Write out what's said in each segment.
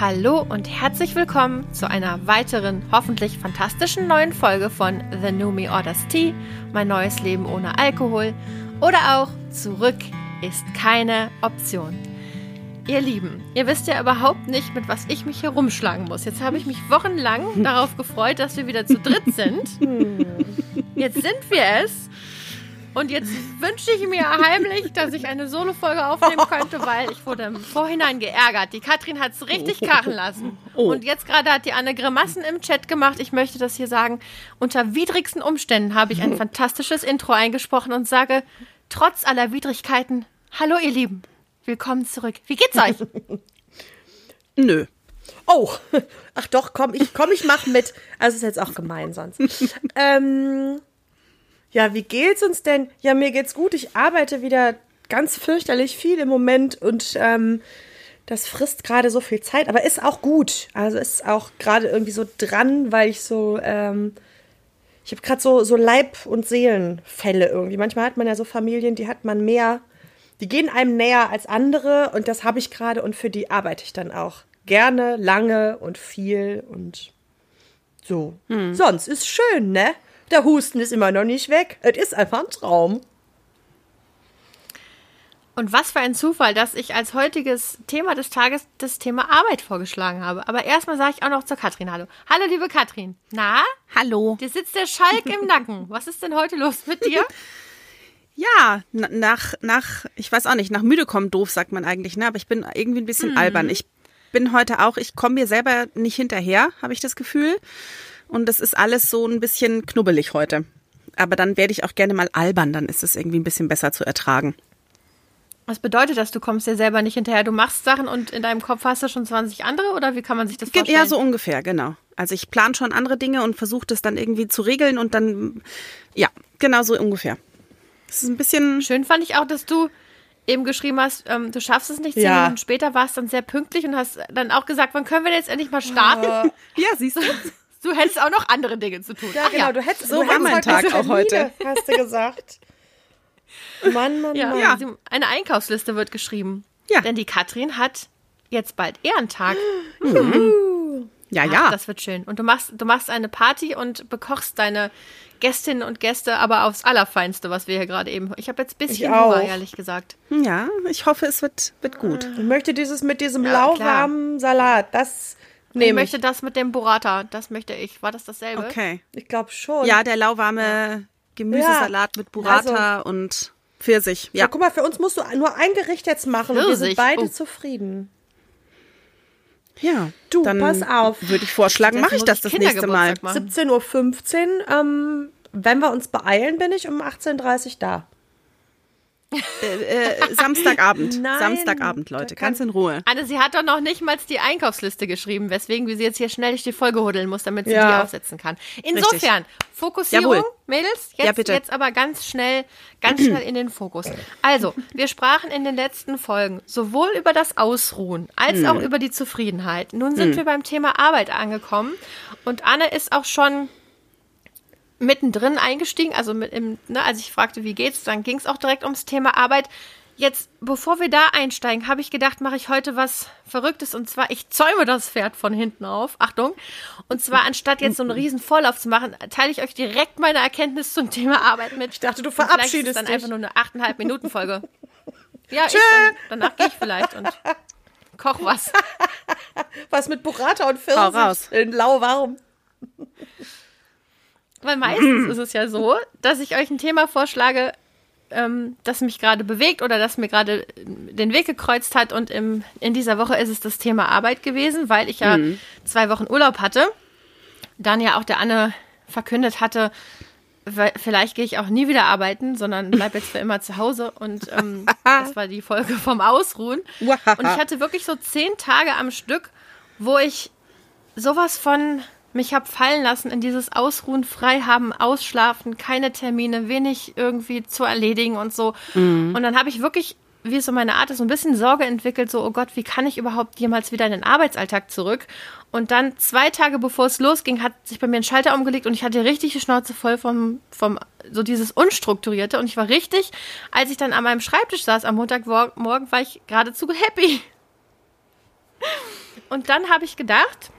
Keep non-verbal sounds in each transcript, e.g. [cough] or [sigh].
Hallo und herzlich willkommen zu einer weiteren, hoffentlich fantastischen neuen Folge von The New Me Orders Tea, mein neues Leben ohne Alkohol oder auch Zurück ist keine Option. Ihr Lieben, ihr wisst ja überhaupt nicht, mit was ich mich hier rumschlagen muss. Jetzt habe ich mich wochenlang [laughs] darauf gefreut, dass wir wieder zu dritt sind. [laughs] Jetzt sind wir es. Und jetzt wünsche ich mir heimlich, dass ich eine Solo-Folge aufnehmen könnte, weil ich wurde im Vorhinein geärgert. Die Katrin hat es richtig krachen lassen. Oh. Und jetzt gerade hat die Anne Grimassen im Chat gemacht. Ich möchte das hier sagen. Unter widrigsten Umständen habe ich ein [laughs] fantastisches Intro eingesprochen und sage, trotz aller Widrigkeiten, hallo ihr Lieben, willkommen zurück. Wie geht's euch? [laughs] Nö. Oh, [laughs] ach doch, komm, ich komm, ich mach mit. Also ist jetzt auch gemein sonst. ähm, ja, wie geht's uns denn? Ja, mir geht's gut. Ich arbeite wieder ganz fürchterlich viel im Moment und ähm, das frisst gerade so viel Zeit, aber ist auch gut. Also ist auch gerade irgendwie so dran, weil ich so, ähm, ich habe gerade so, so Leib- und Seelenfälle irgendwie. Manchmal hat man ja so Familien, die hat man mehr, die gehen einem näher als andere und das habe ich gerade und für die arbeite ich dann auch gerne, lange und viel und so. Sonst ist schön, ne? Der Husten ist immer noch nicht weg. Es ist einfach ein Traum. Und was für ein Zufall, dass ich als heutiges Thema des Tages das Thema Arbeit vorgeschlagen habe. Aber erstmal sage ich auch noch zur Katrin Hallo. Hallo, liebe Katrin. Na? Hallo. Dir sitzt der Schalk im Nacken. [laughs] Was ist denn heute los mit dir? Ja, na- nach, nach, ich weiß auch nicht, nach müde kommen doof, sagt man eigentlich, ne? Aber ich bin irgendwie ein bisschen albern. Ich bin heute auch, ich komme mir selber nicht hinterher, habe ich das Gefühl. Und das ist alles so ein bisschen knubbelig heute. Aber dann werde ich auch gerne mal albern, dann ist es irgendwie ein bisschen besser zu ertragen. Was bedeutet das? Du kommst dir selber nicht hinterher. Du machst Sachen und in deinem Kopf hast du schon 20 andere oder wie kann man sich das vorstellen? Ja, so ungefähr, genau. Also ich plane schon andere Dinge und versuche das dann irgendwie zu regeln und dann, ja, genau so ungefähr. Es ist ein bisschen, Schön fand ich auch, dass du eben geschrieben hast, ähm, du schaffst es nicht. Zehn Ja. Minuten später warst dann sehr pünktlich und hast dann auch gesagt, wann können wir denn jetzt endlich mal starten? [laughs] ja, siehst du? Du hättest auch noch andere Dinge zu tun. Ach genau, du hättest so du hättest mein heute Tag Termine, auch heute. Hast du gesagt. Mann, Mann, Ja, Mann. Ja. eine Einkaufsliste wird geschrieben. Ja. Denn die Katrin hat jetzt bald Ehrentag. Ja, Ach, ja. Das wird schön. Und du machst, du machst eine Party und bekochst deine Gästinnen und Gäste aber aufs Allerfeinste, was wir hier gerade eben. Ich habe jetzt ein bisschen Hunger, ehrlich gesagt. Ja, ich hoffe, es wird, wird gut. Ich möchte dieses mit diesem Ja, lauwarmen Salat, das Nehme ich. möchte das mit dem Burrata, das möchte ich. War das dasselbe? Okay. Ich glaube schon. Ja, der lauwarme Gemüsesalat mit Burrata und Pfirsich. Ja. Ja, guck mal, für uns musst du nur ein Gericht jetzt machen und wir Pfirsich, sind beide oh. zufrieden. ja. Du, Dann pass auf. Würde ich vorschlagen, mache ich das ich das nächste Mal. Kindergeburtstag machen. 17.15 Uhr. Ähm, wenn wir uns beeilen, bin ich um 18.30 Uhr da. Äh, Samstagabend. [laughs] Nein, Samstagabend, Leute. Ganz in Ruhe. Anne, sie hat doch noch nicht mal die Einkaufsliste geschrieben, weswegen wir sie jetzt hier schnell durch die Folge huddeln muss, damit sie Ja. die aufsetzen kann. Insofern, Fokussierung, Jawohl. Mädels, Ja, jetzt, bitte. jetzt aber ganz schnell, ganz schnell in den Fokus. Also, wir sprachen in den letzten Folgen sowohl über das Ausruhen als Hm. auch über die Zufriedenheit. Nun sind wir beim Thema Arbeit angekommen und Anne ist auch schon mittendrin eingestiegen, also mit im, ne, als ich fragte, wie geht's, dann ging es auch direkt ums Thema Arbeit. Jetzt, bevor wir da einsteigen, habe ich gedacht, mache ich heute was Verrücktes und zwar, ich zäume das Pferd von hinten auf. Achtung. Und zwar, anstatt jetzt so einen riesen Vorlauf zu machen, teile ich euch direkt meine Erkenntnis zum Thema Arbeit mit. Ich dachte, du Vielleicht ist es verabschiedest dann dich. einfach nur eine 8,5 Minuten Folge. [laughs] Ja, ich, dann, danach gehe ich vielleicht und koch was. [laughs] Was mit Burrata und Pfirsich Hau raus. in lauwarm. Weil meistens ist es ja so, dass ich euch ein Thema vorschlage, ähm, das mich gerade bewegt oder das mir gerade den Weg gekreuzt hat. Und im, in dieser Woche ist es das Thema Arbeit gewesen, weil ich ja zwei Wochen Urlaub hatte. Dann ja auch der Anne verkündet hatte, vielleicht gehe ich auch nie wieder arbeiten, sondern bleib jetzt für immer zu Hause. Und ähm, [laughs] das war die Folge vom Ausruhen. Und ich hatte wirklich so zehn Tage am Stück, wo ich sowas von mich hab fallen lassen in dieses Ausruhen, Freihaben, Ausschlafen, keine Termine, wenig irgendwie zu erledigen und so. Und dann habe ich wirklich, wie es so meine Art ist, so ein bisschen Sorge entwickelt, so, oh Gott, wie kann ich überhaupt jemals wieder in den Arbeitsalltag zurück? Und dann zwei Tage bevor es losging, hat sich bei mir ein Schalter umgelegt und ich hatte richtig die Schnauze voll vom, vom, so dieses Unstrukturierte. Und ich war richtig, als ich dann an meinem Schreibtisch saß am Montagmorgen, war ich geradezu happy. [laughs] und dann habe ich gedacht,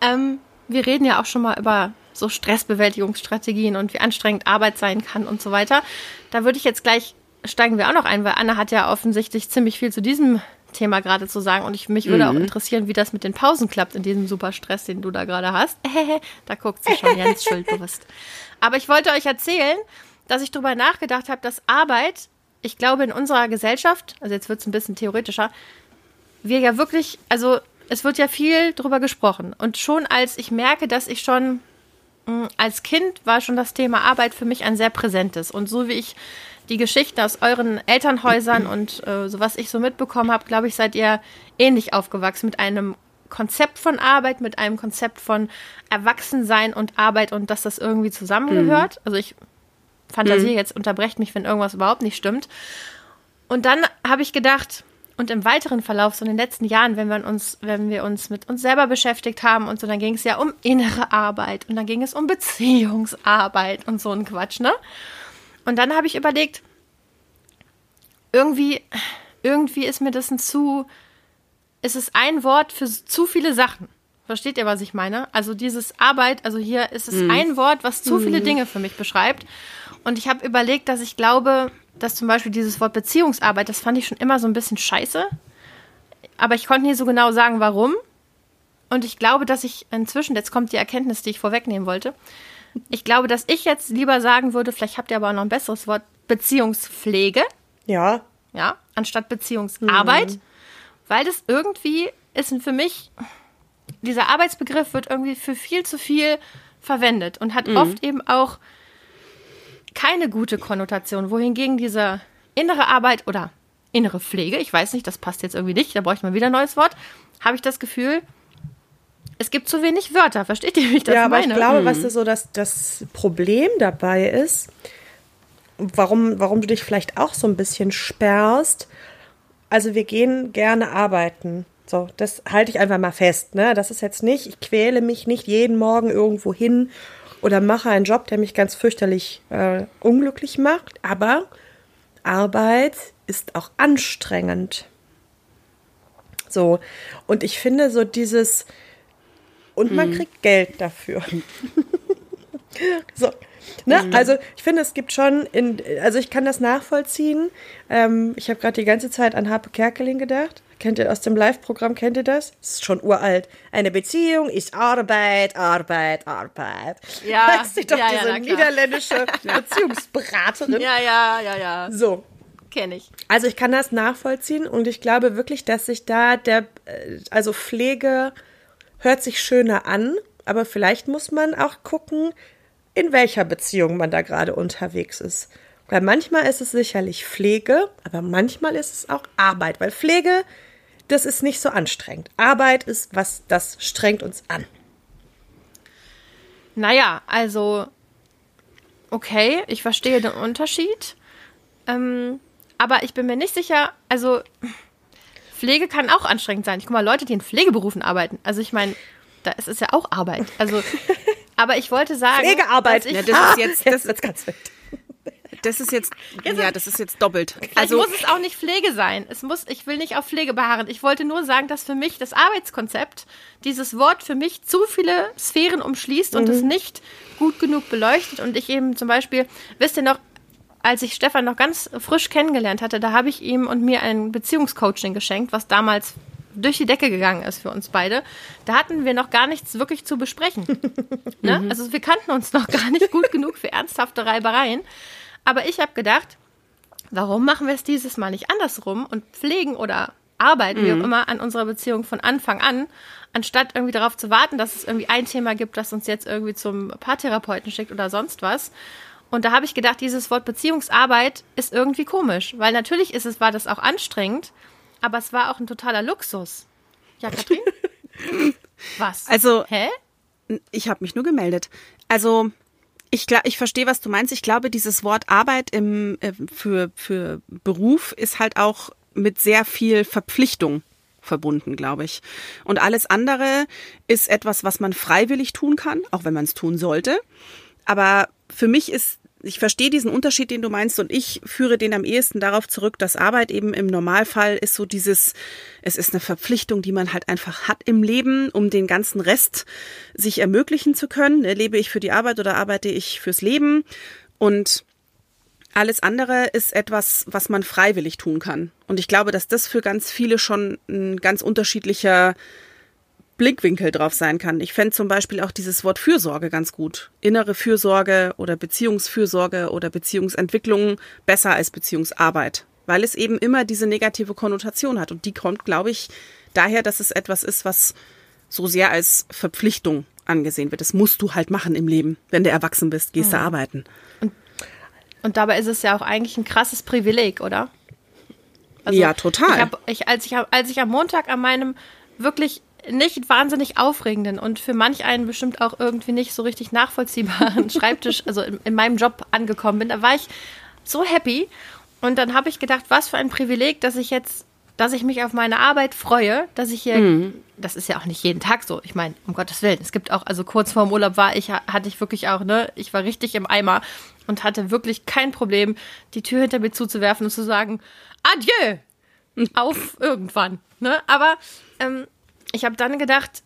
ähm, wir reden ja auch schon mal über so Stressbewältigungsstrategien und wie anstrengend Arbeit sein kann und so weiter. Da würde ich jetzt gleich steigen wir auch noch ein, weil Anna hat ja offensichtlich ziemlich viel zu diesem Thema gerade zu sagen und ich, mich würde mhm. auch interessieren, wie das mit den Pausen klappt in diesem super Stress, den du da gerade hast. [laughs] da guckt sie schon ganz [laughs] schuldbewusst. Aber ich wollte euch erzählen, dass ich darüber nachgedacht habe, dass Arbeit, ich glaube, in unserer Gesellschaft, also jetzt wird es ein bisschen theoretischer, wir ja wirklich, also es wird ja viel drüber gesprochen. Und schon als ich merke, dass ich schon mh, hm, als Kind war schon das Thema Arbeit für mich ein sehr präsentes. Und so wie ich die Geschichten aus euren Elternhäusern [clears throat] und äh, so was ich so mitbekommen habe, glaube ich, seid ihr ähnlich aufgewachsen mit einem Konzept von Arbeit, mit einem Konzept von Erwachsensein und Arbeit und dass das irgendwie zusammengehört. Mhm. Also ich fantasiere mhm. jetzt, unterbrecht mich, wenn irgendwas überhaupt nicht stimmt. Und dann habe ich gedacht, und im weiteren Verlauf, so in den letzten Jahren, wenn wir uns, wenn wir uns mit uns selber beschäftigt haben und so, dann ging es ja um innere Arbeit und dann ging es um Beziehungsarbeit und so ein Quatsch, ne? Und dann habe ich überlegt, irgendwie, irgendwie ist mir das ein zu, ist es ein Wort für zu viele Sachen. Versteht ihr, was ich meine? Also dieses Arbeit, also hier ist es mhm. ein Wort, was zu viele mhm. Dinge für mich beschreibt. Und ich habe überlegt, dass ich glaube, dass zum Beispiel dieses Wort Beziehungsarbeit, das fand ich schon immer so ein bisschen scheiße. Aber ich konnte nie so genau sagen, warum. Und ich glaube, dass ich inzwischen, jetzt kommt die Erkenntnis, die ich vorwegnehmen wollte, ich glaube, dass ich jetzt lieber sagen würde, vielleicht habt ihr aber auch noch ein besseres Wort, Beziehungspflege. Ja. Ja, anstatt Beziehungsarbeit. Mhm. Weil das irgendwie ist für mich, dieser Arbeitsbegriff wird irgendwie für viel zu viel verwendet und hat mhm. oft eben auch keine gute Konnotation, wohingegen diese innere Arbeit oder innere Pflege, ich weiß nicht, das passt jetzt irgendwie nicht, da bräuchte man wieder ein neues Wort, habe ich das Gefühl, es gibt zu wenig Wörter, versteht ihr, wie ich das ja, meine? Ja, aber ich glaube, hm. was so das, das Problem dabei ist, warum, warum du dich vielleicht auch so ein bisschen sperrst, also wir gehen gerne arbeiten. So, das halte ich einfach mal fest. Ne? Das ist jetzt nicht, ich quäle mich nicht jeden Morgen irgendwo hin oder mache einen Job, der mich ganz fürchterlich äh, unglücklich macht. Aber Arbeit ist auch anstrengend. So, und ich finde so dieses, und man mhm. kriegt Geld dafür. [laughs] so. Ne? Mhm. Also ich finde, es gibt schon, in, also ich kann das nachvollziehen. Ähm, ich habe gerade die ganze Zeit an Harpe Kerkeling gedacht. Kennt ihr aus dem Live-Programm, kennt ihr das? Das ist schon uralt. Eine Beziehung ist Arbeit, Arbeit, Arbeit. Ja, [laughs] weißt du doch, ja, diese [laughs] ja, niederländische Beziehungsberaterin. Ja, ja, ja, ja. So. Kenne ich. Also ich kann das nachvollziehen und ich glaube wirklich, dass sich da der, äh, also Pflege hört sich schöner an, aber vielleicht muss man auch gucken, in welcher Beziehung man da gerade unterwegs ist. Weil manchmal ist es sicherlich Pflege, aber manchmal ist es auch Arbeit, weil Pflege, das ist nicht so anstrengend. Arbeit ist was, das strengt uns an. Naja, also, okay, ich verstehe den Unterschied. Ähm, aber ich bin mir nicht sicher, also Pflege kann auch anstrengend sein. Ich guck mal, Leute, die in Pflegeberufen arbeiten. Also ich meine, da ist es ja auch Arbeit. Also, [laughs] aber ich wollte sagen. Pflegearbeit. Ich, ja, das ist jetzt, das ist ganz wild. Das ist jetzt, ja, das ist jetzt doppelt. Also muss es auch nicht Pflege sein. Es muss, ich will nicht auf Pflege beharren. Ich wollte nur sagen, dass für mich das Arbeitskonzept dieses Wort für mich zu viele Sphären umschließt und mhm. es nicht gut genug beleuchtet. Und ich eben zum Beispiel, wisst ihr noch, als ich Stefan noch ganz frisch kennengelernt hatte, da habe ich ihm und mir ein Beziehungscoaching geschenkt, was damals durch die Decke gegangen ist für uns beide. Da hatten wir noch gar nichts wirklich zu besprechen. [laughs] ne? Mhm. Also wir kannten uns noch gar nicht gut genug für ernsthafte Reibereien. Aber ich habe gedacht, warum machen wir es dieses Mal nicht andersrum und pflegen oder arbeiten, mhm. wie auch immer, an unserer Beziehung von Anfang an, anstatt irgendwie darauf zu warten, dass es irgendwie ein Thema gibt, das uns jetzt irgendwie zum Paartherapeuten schickt oder sonst was. Und da habe ich gedacht, dieses Wort Beziehungsarbeit ist irgendwie komisch, weil natürlich ist es, war das auch anstrengend, aber es war auch ein totaler Luxus. Ja, Katrin? [laughs] Was? Also, hä? Ich habe mich nur gemeldet. Also, ich, ich verstehe, was du meinst. Ich glaube, dieses Wort Arbeit im, äh, für, für Beruf ist halt auch mit sehr viel Verpflichtung verbunden, glaube ich. Und alles andere ist etwas, was man freiwillig tun kann, auch wenn man es tun sollte. Aber für mich ist ich verstehe diesen Unterschied, den du meinst, und ich führe den am ehesten darauf zurück, dass Arbeit eben im Normalfall ist so dieses, es ist eine Verpflichtung, die man halt einfach hat im Leben, um den ganzen Rest sich ermöglichen zu können. Lebe ich für die Arbeit oder arbeite ich fürs Leben? Und alles andere ist etwas, was man freiwillig tun kann. Und ich glaube, dass das für ganz viele schon ein ganz unterschiedlicher Blickwinkel drauf sein kann. Ich fände zum Beispiel auch dieses Wort Fürsorge ganz gut. Innere Fürsorge oder Beziehungsfürsorge oder Beziehungsentwicklung besser als Beziehungsarbeit, weil es eben immer diese negative Konnotation hat. Und die kommt, glaube ich, daher, dass es etwas ist, was so sehr als Verpflichtung angesehen wird. Das musst du halt machen im Leben. Wenn du erwachsen bist, gehst mhm. du arbeiten. Und, und dabei ist es ja auch eigentlich ein krasses Privileg, oder? Also ja, total. Ich hab, ich, als, ich, als ich am Montag an meinem wirklich nicht wahnsinnig aufregenden und für manch einen bestimmt auch irgendwie nicht so richtig nachvollziehbaren [laughs] Schreibtisch, also in, in, meinem Job angekommen bin, da war ich so happy. Und dann habe ich gedacht, was für ein Privileg, dass ich jetzt, dass ich mich auf meine Arbeit freue, dass ich hier, mhm. das ist ja auch nicht jeden Tag so. Ich meine, um Gottes Willen, es gibt auch, also kurz vorm Urlaub war ich, hatte ich wirklich auch, ne, ich war richtig im Eimer und hatte wirklich kein Problem, die Tür hinter mir zuzuwerfen und zu sagen, adieu, auf irgendwann, ne, aber, ähm, ich habe dann gedacht,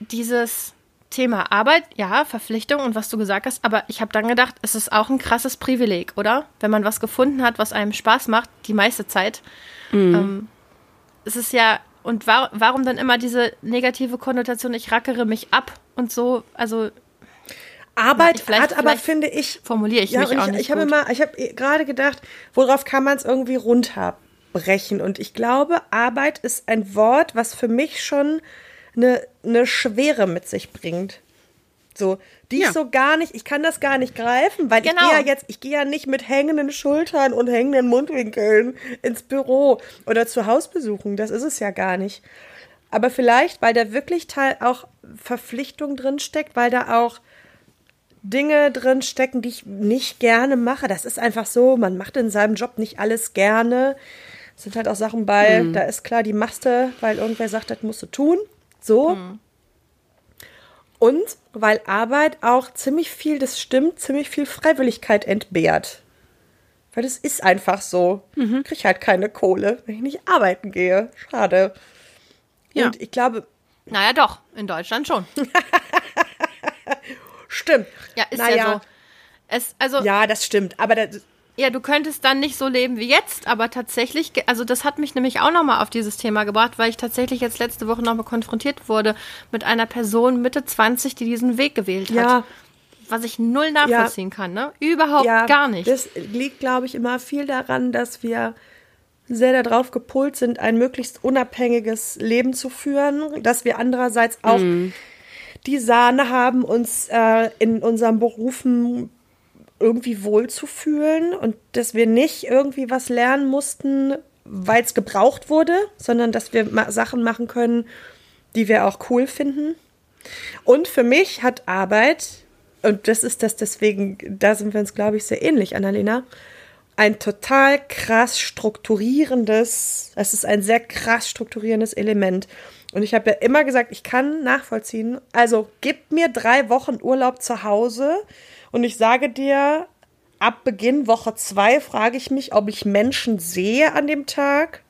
dieses Thema Arbeit, ja, Verpflichtung und was du gesagt hast, aber ich habe dann gedacht, es ist auch ein krasses Privileg, oder? Wenn man was gefunden hat, was einem Spaß macht, die meiste Zeit. Mhm. Ähm, es ist ja, und war, warum dann immer diese negative Konnotation, ich rackere mich ab und so, also. Arbeit na, hat aber, finde ich. Formuliere ich ja, mich auch ich, nicht. Ich habe immer, ich habe gerade gedacht, worauf kann man es irgendwie runter brechen. Und ich glaube, Arbeit ist ein Wort, was für mich schon eine, eine Schwere mit sich bringt. So, die ja. ich so gar nicht, ich kann das gar nicht greifen, weil genau. ich gehe ja jetzt, ich gehe ja nicht mit hängenden Schultern und hängenden Mundwinkeln ins Büro oder zur Hausbesuchung. Das ist es ja gar nicht. Aber vielleicht, weil da wirklich Teil auch Verpflichtung drin steckt, weil da auch Dinge drin stecken, die ich nicht gerne mache. Das ist einfach so, man macht in seinem Job nicht alles gerne sind halt auch Sachen bei, mhm. da ist klar, die Maste, weil irgendwer sagt, das musst du tun. So. Mhm. Und weil Arbeit auch ziemlich viel, das stimmt, ziemlich viel Freiwilligkeit entbehrt. Weil es ist einfach so. Mhm. Ich kriege halt keine Kohle, wenn ich nicht arbeiten gehe. Schade. Ja. Und ich glaube. Naja, doch, in Deutschland schon. [laughs] stimmt. Ja, ist naja. ja so. Es, also, ja, das stimmt. Aber das, ja, du könntest dann nicht so leben wie jetzt, aber tatsächlich, also das hat mich nämlich auch nochmal auf dieses Thema gebracht, weil ich tatsächlich jetzt letzte Woche nochmal konfrontiert wurde mit einer Person Mitte 20, die diesen Weg gewählt hat. Ja. Was ich null nachvollziehen ja. kann, ne? Überhaupt ja, gar nicht. Das liegt, glaube ich, immer viel daran, dass wir sehr darauf gepolt sind, ein möglichst unabhängiges Leben zu führen, dass wir andererseits auch mm. die Sahne haben, uns äh, in unseren Berufen irgendwie wohlzufühlen und dass wir nicht irgendwie was lernen mussten, weil es gebraucht wurde, sondern dass wir Sachen machen können, die wir auch cool finden. Und für mich hat Arbeit, und das ist das deswegen, da sind wir uns, glaube ich, sehr ähnlich, Annalena, ein total krass strukturierendes, es ist ein sehr krass strukturierendes Element. Und ich habe ja immer gesagt, ich kann nachvollziehen, also gib mir drei Wochen Urlaub zu Hause, und ich sage dir, ab Beginn Woche zwei frage ich mich, ob ich Menschen sehe an dem Tag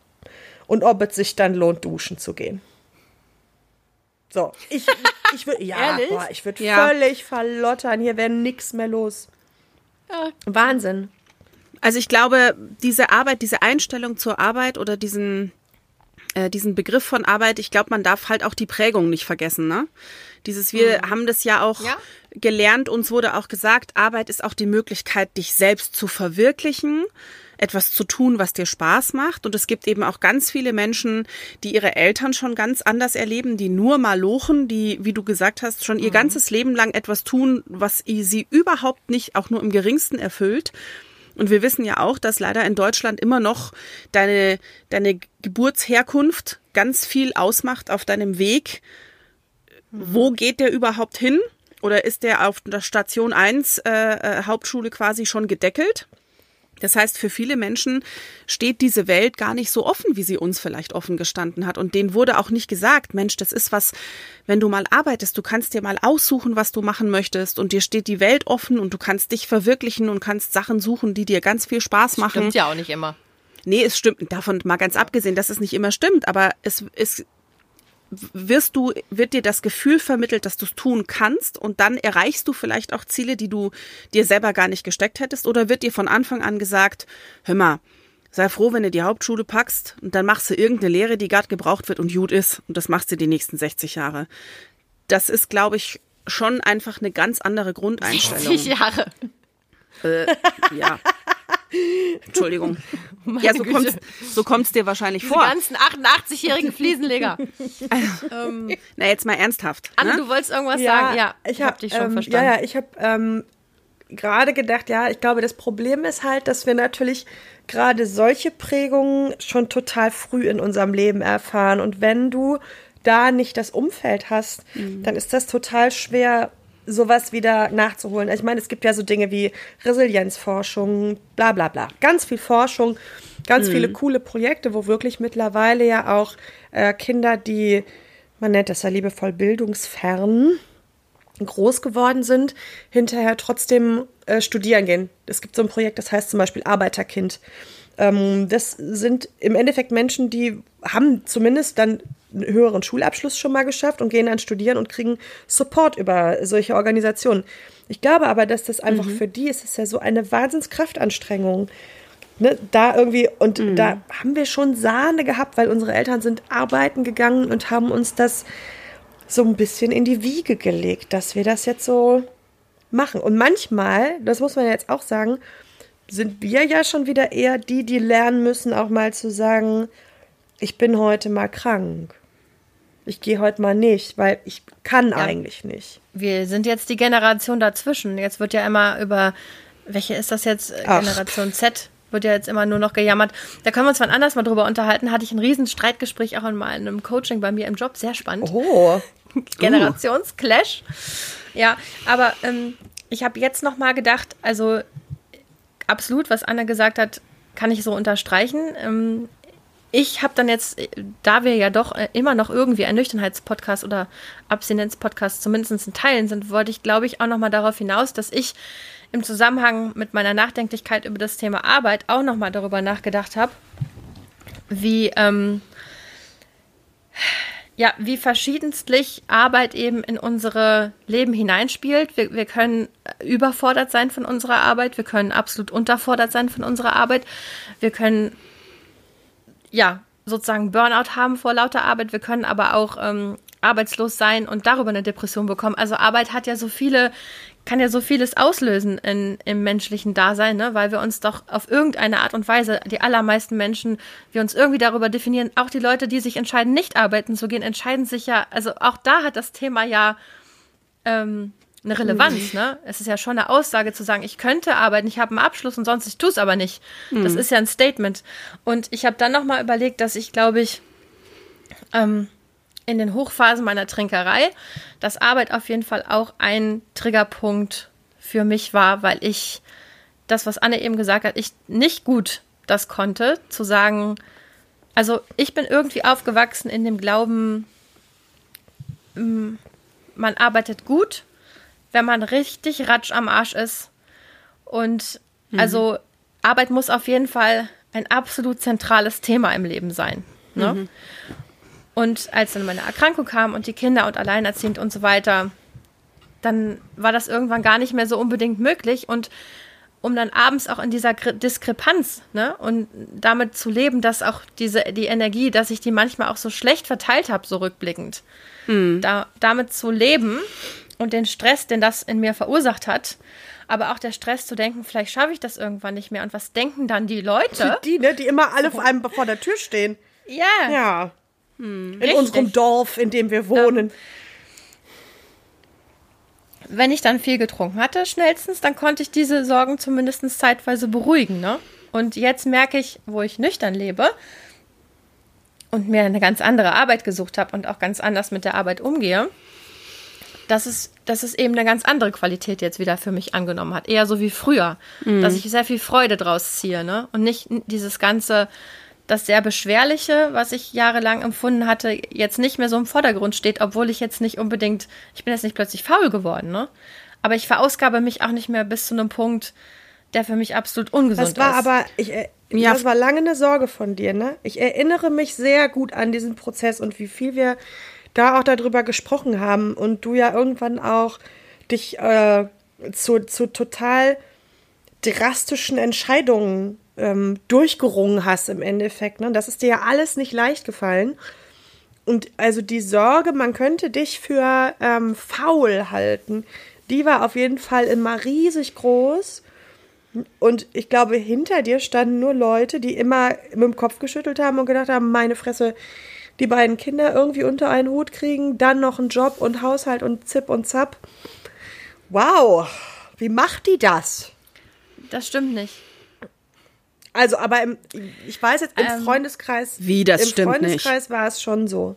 und ob es sich dann lohnt, duschen zu gehen. So, ich, [laughs] ich würde, ja, boah, ich würde ja. völlig verlottern. Hier wäre nichts mehr los. Ja. Wahnsinn. Also ich glaube, diese Arbeit, diese Einstellung zur Arbeit oder diesen, äh, diesen Begriff von Arbeit, ich glaube, man darf halt auch die Prägung nicht vergessen, ne? Dieses, wir mhm. haben das ja auch ja? gelernt, uns wurde auch gesagt, Arbeit ist auch die Möglichkeit, dich selbst zu verwirklichen, etwas zu tun, was dir Spaß macht. Und es gibt eben auch ganz viele Menschen, die ihre Eltern schon ganz anders erleben, die nur mal lochen, die, wie du gesagt hast, schon ihr mhm. ganzes Leben lang etwas tun, was sie überhaupt nicht auch nur im geringsten erfüllt. Und wir wissen ja auch, dass leider in Deutschland immer noch deine, deine Geburtsherkunft ganz viel ausmacht auf deinem Weg. Wo geht der überhaupt hin? Oder ist der auf der Station 1 äh, äh, Hauptschule quasi schon gedeckelt? Das heißt, für viele Menschen steht diese Welt gar nicht so offen, wie sie uns vielleicht offen gestanden hat. Und denen wurde auch nicht gesagt, Mensch, das ist was, wenn du mal arbeitest, du kannst dir mal aussuchen, was du machen möchtest und dir steht die Welt offen und du kannst dich verwirklichen und kannst Sachen suchen, die dir ganz viel Spaß machen. Stimmt ja auch nicht immer. Nee, es stimmt. Davon mal ganz abgesehen, dass es nicht immer stimmt, aber es, es wirst du, wird dir das Gefühl vermittelt, dass du es tun kannst und dann erreichst du vielleicht auch Ziele, die du dir selber gar nicht gesteckt hättest oder wird dir von Anfang an gesagt, hör mal, sei froh, wenn du die Hauptschule packst und dann machst du irgendeine Lehre, die gerade gebraucht wird und gut ist und das machst du die nächsten 60 Jahre. Das ist, glaube ich, schon einfach eine ganz andere Grundeinstellung. 60 Jahre. Äh, ja. Entschuldigung. [laughs] Meine ja, so Güte. kommt's, so kommt's dir wahrscheinlich Diese vor. ganzen 88-jährigen Fliesenleger. [laughs] Ähm, Na, jetzt mal ernsthaft. Anne, ne? du wolltest irgendwas sagen? Ja, ich hab habe dich schon ähm, verstanden. Ja, ja, ich habe ähm, gerade gedacht, ja, ich glaube, das Problem ist halt, dass wir natürlich gerade solche Prägungen schon total früh in unserem Leben erfahren. Und wenn du da nicht das Umfeld hast, Mhm. dann ist das total schwer, sowas wieder nachzuholen. Ich meine, es gibt ja so Dinge wie Resilienzforschung, bla bla bla. Ganz viel Forschung, ganz viele coole Projekte, wo wirklich mittlerweile ja auch äh, Kinder, die, man nennt das ja liebevoll bildungsfern, groß geworden sind, hinterher trotzdem äh, studieren gehen. Es gibt so ein Projekt, das heißt zum Beispiel Arbeiterkind. Ähm, das sind im Endeffekt Menschen, die haben zumindest dann höheren Schulabschluss schon mal geschafft und gehen dann studieren und kriegen Support über solche Organisationen. Ich glaube aber, dass das einfach für die ist, es ja so eine Wahnsinnskraftanstrengung. Ne, da irgendwie, und da haben wir schon Sahne gehabt, weil unsere Eltern sind arbeiten gegangen und haben uns das so ein bisschen in die Wiege gelegt, dass wir das jetzt so machen. Und manchmal, das muss man jetzt auch sagen, sind wir ja schon wieder eher die, die lernen müssen, auch mal zu sagen, ich bin heute mal krank. Ich gehe heute mal nicht, weil ich kann eigentlich nicht. Wir sind jetzt die Generation dazwischen. Jetzt wird ja immer über, welche ist das jetzt? Ach. Generation Z wird ja jetzt immer nur noch gejammert. Da können wir uns wann anders mal drüber unterhalten. Hatte ich ein riesen Streitgespräch auch in meinem Coaching bei mir im Job. Sehr spannend. Oh. [laughs] Generationsclash. Ja, aber ähm, ich habe jetzt noch mal gedacht, also absolut, was Anna gesagt hat, kann ich so unterstreichen. Ähm, ich habe dann jetzt, da wir ja doch äh, immer noch irgendwie ein Nüchternheitspodcast oder Abstinenzpodcast zumindest in Teilen sind, wollte ich, glaube ich, auch noch mal darauf hinaus, dass ich im Zusammenhang mit meiner Nachdenklichkeit über das Thema Arbeit auch noch mal darüber nachgedacht habe, wie ähm, ja, wie verschiedenstlich Arbeit eben in unsere Leben hineinspielt. Wir, wir können überfordert sein von unserer Arbeit, wir können absolut unterfordert sein von unserer Arbeit, wir können ja sozusagen Burnout haben vor lauter Arbeit, wir können aber auch ähm, arbeitslos sein und darüber eine Depression bekommen. Also Arbeit hat ja so viele, kann ja so vieles auslösen in, im menschlichen Dasein, ne? weil wir uns doch auf irgendeine Art und Weise, die allermeisten Menschen, wir uns irgendwie darüber definieren, auch die Leute, die sich entscheiden, nicht arbeiten zu gehen, entscheiden sich ja, also auch da hat das Thema ja ähm, eine Relevanz, ne? Es ist ja schon eine Aussage zu sagen, ich könnte arbeiten, ich habe einen Abschluss und sonst ich tue es aber nicht. Das ist ja ein Statement. Und ich habe dann noch mal überlegt, dass ich, glaube ich, ähm, in den Hochphasen meiner Trinkerei, dass Arbeit auf jeden Fall auch ein Triggerpunkt für mich war, weil ich das, was Anne eben gesagt hat, ich nicht gut das konnte, zu sagen, also ich bin irgendwie aufgewachsen in dem Glauben, mm, man arbeitet gut, wenn man richtig ratsch am Arsch ist. Und also Arbeit muss auf jeden Fall ein absolut zentrales Thema im Leben sein. Ne? Und als dann meine Erkrankung kam und die Kinder und alleinerziehend und so weiter, dann war das irgendwann gar nicht mehr so unbedingt möglich. Und um dann abends auch in dieser Diskrepanz ne, und damit zu leben, dass auch diese die Energie, dass ich die manchmal auch so schlecht verteilt habe, so rückblickend, da, damit zu leben und den Stress, den das in mir verursacht hat, aber auch der Stress zu denken, vielleicht schaffe ich das irgendwann nicht mehr. Und was denken dann die Leute? Die, ne, die immer alle vor einem vor der Tür stehen. Ja, Ja. In Richtig. unserem Dorf, in dem wir wohnen. wenn ich dann viel getrunken hatte, schnellstens, dann konnte ich diese Sorgen zumindest zeitweise beruhigen. Ne? Und jetzt merke ich, wo ich nüchtern lebe und mir eine ganz andere Arbeit gesucht habe und auch ganz anders mit der Arbeit umgehe, dass es, dass es eben eine ganz andere Qualität jetzt wieder für mich angenommen hat. Eher so wie früher. Mhm. Dass ich sehr viel Freude draus ziehe, ne? Und nicht dieses ganze, das sehr Beschwerliche, was ich jahrelang empfunden hatte, jetzt nicht mehr so im Vordergrund steht, obwohl ich jetzt nicht unbedingt, ich bin jetzt nicht plötzlich faul geworden, ne? Aber ich verausgabe mich auch nicht mehr bis zu einem Punkt, der für mich absolut ungesund ist. Das war ist. aber, ich, äh, ja. das war lange eine Sorge von dir, ne? Ich erinnere mich sehr gut an diesen Prozess und wie viel wir da auch darüber gesprochen haben und du ja irgendwann auch dich äh, zu, zu total drastischen Entscheidungen ähm, durchgerungen hast im Endeffekt. Ne? Das ist dir ja alles nicht leicht gefallen. Und also die Sorge, man könnte dich für ähm, faul halten, die war auf jeden Fall immer riesig groß. Und ich glaube, hinter dir standen nur Leute, die immer mit dem Kopf geschüttelt haben und gedacht haben, meine Fresse, die beiden Kinder irgendwie unter einen Hut kriegen, dann noch einen Job und Haushalt und Zip und Zap. Wow, wie macht die das? Das stimmt nicht. Also, aber im, ich weiß jetzt, im ähm, Freundeskreis. Wie, das im stimmt Freundeskreis nicht. war es schon so.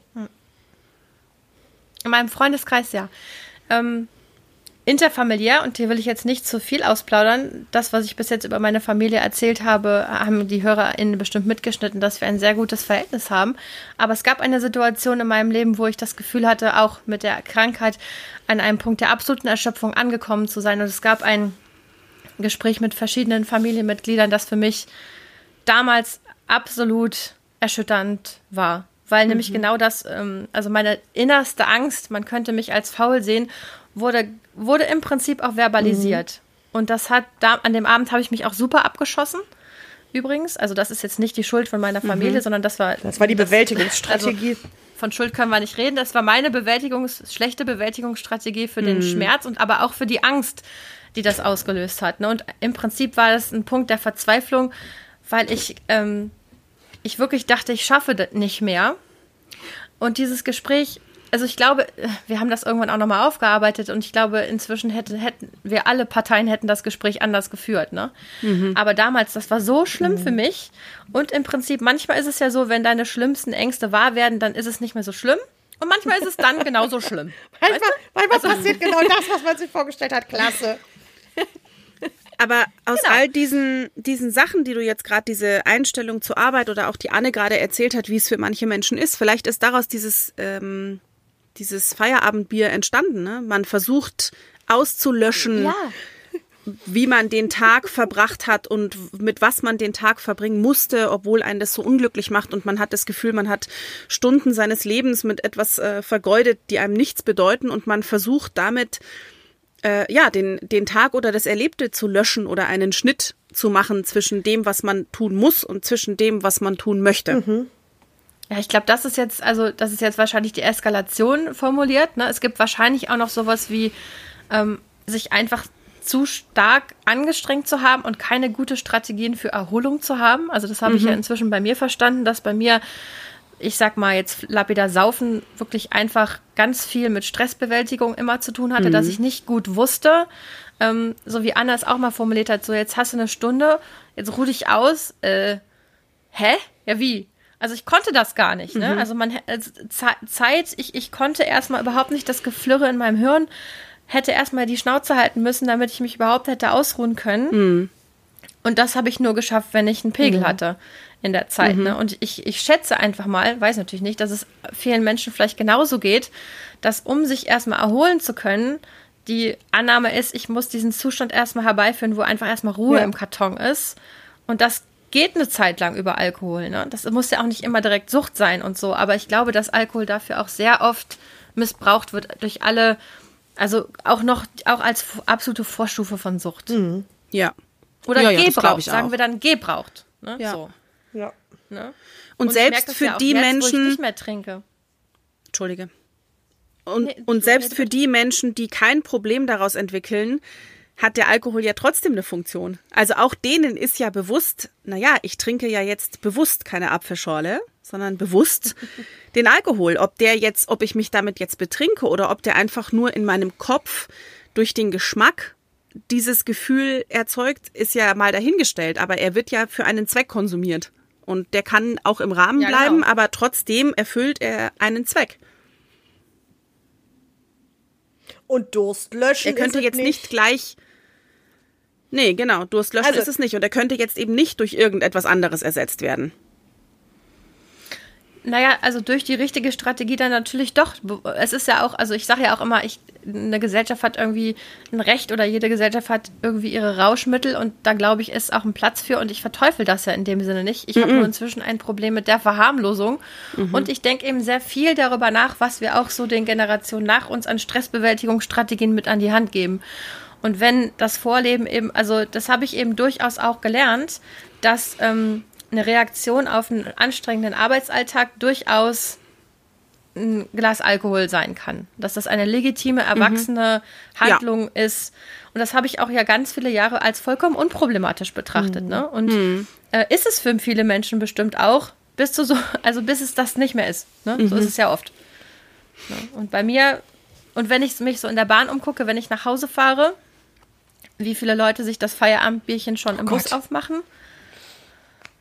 In meinem Freundeskreis, ja. Ähm, interfamiliär, und hier will ich jetzt nicht zu viel ausplaudern, das, was ich bis jetzt über meine Familie erzählt habe, haben die HörerInnen bestimmt mitgeschnitten, dass wir ein sehr gutes Verhältnis haben. Aber es gab eine Situation in meinem Leben, wo ich das Gefühl hatte, auch mit der Krankheit an einem Punkt der absoluten Erschöpfung angekommen zu sein. Und es gab ein Gespräch mit verschiedenen Familienmitgliedern, das für mich damals absolut erschütternd war weil nämlich mhm. genau das, ähm, also meine innerste Angst, man könnte mich als faul sehen wurde, wurde im Prinzip auch verbalisiert. Mhm. Und das hat, da, an dem Abend habe ich mich auch super abgeschossen. Übrigens, also das ist jetzt nicht die Schuld von meiner Familie, mhm. sondern das war. Das war die Bewältigungsstrategie. Also von Schuld können wir nicht reden. Das war meine Bewältigungs-, schlechte Bewältigungsstrategie für den mhm. Schmerz und aber auch für die Angst, die das ausgelöst hat. Ne? Und im Prinzip war das ein Punkt der Verzweiflung, weil ich, ähm, ich wirklich dachte, ich schaffe das nicht mehr. Und dieses Gespräch also ich glaube, wir haben das irgendwann auch nochmal aufgearbeitet und ich glaube, inzwischen hätten, hätten wir alle Parteien hätten das Gespräch anders geführt, ne? Mhm. Aber damals, das war so schlimm mhm. für mich. Und im Prinzip, manchmal ist es ja so, wenn deine schlimmsten Ängste wahr werden, dann ist es nicht mehr so schlimm. Und manchmal ist es dann [laughs] genauso schlimm. manchmal, manchmal also, passiert genau das, was man sich vorgestellt hat. Klasse. [laughs] Aber aus genau. all diesen, diesen Sachen, die du jetzt gerade, diese Einstellung zur Arbeit oder auch die Anne gerade erzählt hat, wie es für manche Menschen ist, vielleicht ist daraus dieses ähm, dieses Feierabendbier entstanden. Ne? Man versucht auszulöschen, ja. wie man den Tag verbracht hat und mit was man den Tag verbringen musste, obwohl einen das so unglücklich macht und man hat das Gefühl, man hat Stunden seines Lebens mit etwas äh, vergeudet, die einem nichts bedeuten und man versucht damit äh, ja den den Tag oder das Erlebte zu löschen oder einen Schnitt zu machen zwischen dem, was man tun muss und zwischen dem, was man tun möchte. Mhm. Ja, ich glaube, das ist jetzt, also das ist jetzt wahrscheinlich die Eskalation formuliert. Ne? Es gibt wahrscheinlich auch noch sowas wie ähm, sich einfach zu stark angestrengt zu haben und keine gute Strategien für Erholung zu haben. Also das habe mhm. ich ja mhm. inzwischen bei mir verstanden, dass bei mir, ich sag mal jetzt lapidar saufen, wirklich einfach ganz viel mit Stressbewältigung immer zu tun hatte, mhm. dass ich nicht gut wusste, ähm, so wie Anna es auch mal formuliert hat, so jetzt hast du eine Stunde, jetzt ruh dich aus, äh, hä? Ja, wie? Also ich konnte das gar nicht. Ne? Mhm. Also man also Zeit, ich, ich konnte erstmal überhaupt nicht das Geflirre in meinem Hirn, hätte erstmal die Schnauze halten müssen, damit ich mich überhaupt hätte ausruhen können. Mhm. Und das habe ich nur geschafft, wenn ich einen Pegel mhm. hatte in der Zeit. Ne? Mhm. Und ich, ich schätze einfach mal, weiß natürlich nicht, dass es vielen Menschen vielleicht genauso geht, dass um sich erstmal erholen zu können, die Annahme ist, ich muss diesen Zustand erstmal herbeiführen, wo einfach erstmal Ruhe ja. im Karton ist. Und das geht eine Zeit lang über Alkohol. Ne? Das muss ja auch nicht immer direkt Sucht sein und so, aber ich glaube, dass Alkohol dafür auch sehr oft missbraucht wird durch alle, also auch noch, auch als absolute Vorstufe von Sucht. Mhm. Ja. Oder ja, ja, Gebraucht, sagen wir dann Gebraucht. Ne? Ja. So. ja. Ne? Und, und selbst für ja die jetzt, Menschen. Wo ich nicht mehr trinke. Entschuldige. Und, nee, und selbst für die Menschen, die kein Problem daraus entwickeln, hat der Alkohol ja trotzdem eine Funktion. Also auch denen ist ja bewusst, naja, ich trinke ja jetzt bewusst keine Apfelschorle, sondern bewusst [laughs] den Alkohol. Ob der jetzt, ob ich mich damit jetzt betrinke oder ob der einfach nur in meinem Kopf durch den Geschmack dieses Gefühl erzeugt, ist ja mal dahingestellt. Aber er wird ja für einen Zweck konsumiert. Und der kann auch im Rahmen ja, bleiben, genau. aber trotzdem erfüllt er einen Zweck. Und Durst löschen. Er könnte jetzt nicht gleich. Nee, genau, Durstlöschen Also- ist es nicht. Und er könnte jetzt eben nicht durch irgendetwas anderes ersetzt werden. Naja, also durch die richtige Strategie dann natürlich doch. Es ist ja auch, also ich sage ja auch immer, ich, eine Gesellschaft hat irgendwie ein Recht oder jede Gesellschaft hat irgendwie ihre Rauschmittel und da glaube ich, ist auch ein Platz für und ich verteufel das ja in dem Sinne nicht. Ich habe nur inzwischen ein Problem mit der Verharmlosung und ich denke eben sehr viel darüber nach, was wir auch so den Generationen nach uns an Stressbewältigungsstrategien mit an die Hand geben. Und wenn das Vorleben eben, also das habe ich eben durchaus auch gelernt, dass ähm, eine Reaktion auf einen anstrengenden Arbeitsalltag durchaus ein Glas Alkohol sein kann. Dass das eine legitime, erwachsene Handlung ist. Und das habe ich auch ja ganz viele Jahre als vollkommen unproblematisch betrachtet. Ne? Und äh, ist es für viele Menschen bestimmt auch, bis zu so, [laughs] also bis es das nicht mehr ist. Ne? So ist es ja oft. Ne? Und bei mir, und wenn ich mich so in der Bahn umgucke, wenn ich nach Hause fahre, wie viele Leute sich das Feierabendbierchen schon im Bus Gott. aufmachen.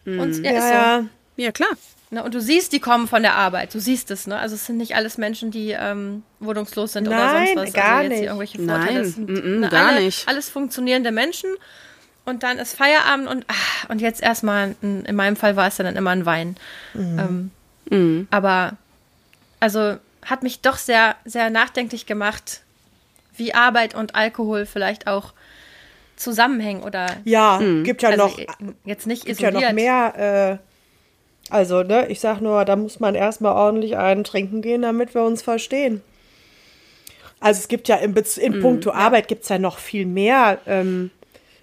Und ja, Ja, ist so. ja. Ja, klar. Ne, und du siehst, die kommen von der Arbeit. Du siehst es, ne? Also es sind nicht alles Menschen, die ähm, wohnungslos sind oder Nein, sonst was. gar also jetzt nicht. hier irgendwelche Vorteile. Nein, sind, mm, mm, ne, gar alle, nicht. Alles funktionierende Menschen. Und dann ist Feierabend und ah, und jetzt erstmal, ein- in meinem Fall war es ja dann immer ein Wein. Mhm. Ähm, Aber also hat mich doch sehr, sehr nachdenklich gemacht, wie Arbeit und Alkohol vielleicht auch zusammenhängen oder Ja, gibt ja also noch, jetzt nicht gibt ja isoliert. noch mehr. Äh, also, ne, ich sag nur, da muss man erstmal ordentlich einen trinken gehen, damit wir uns verstehen. Also es gibt ja in, Bez- in puncto Arbeit gibt es ja noch viel mehr ähm,